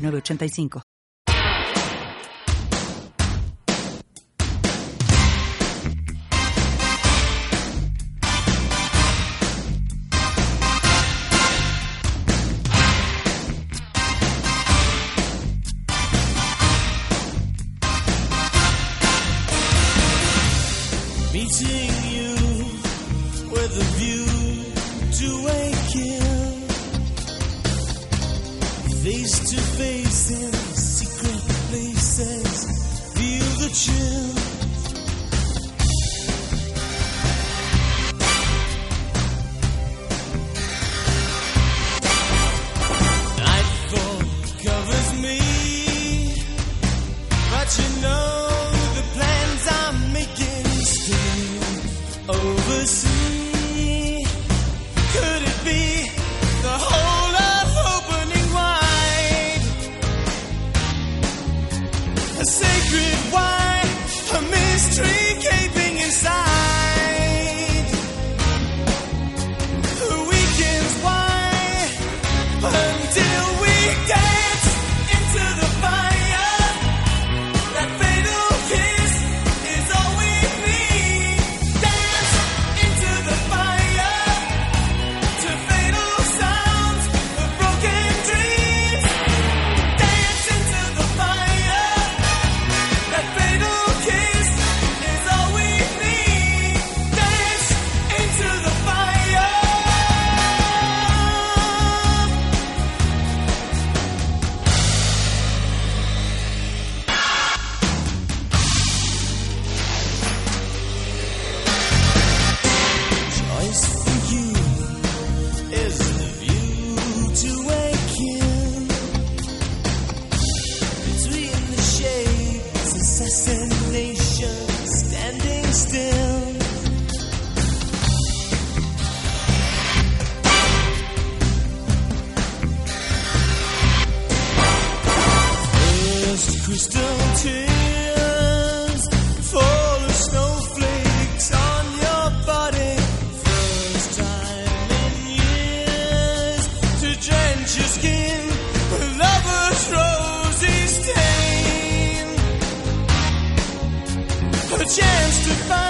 906985. Meeting you with a view to Face to face in secret places. Feel the chill. Nightfall covers me. But you know mystery gaping inside. Still. First crystal tears chance to find.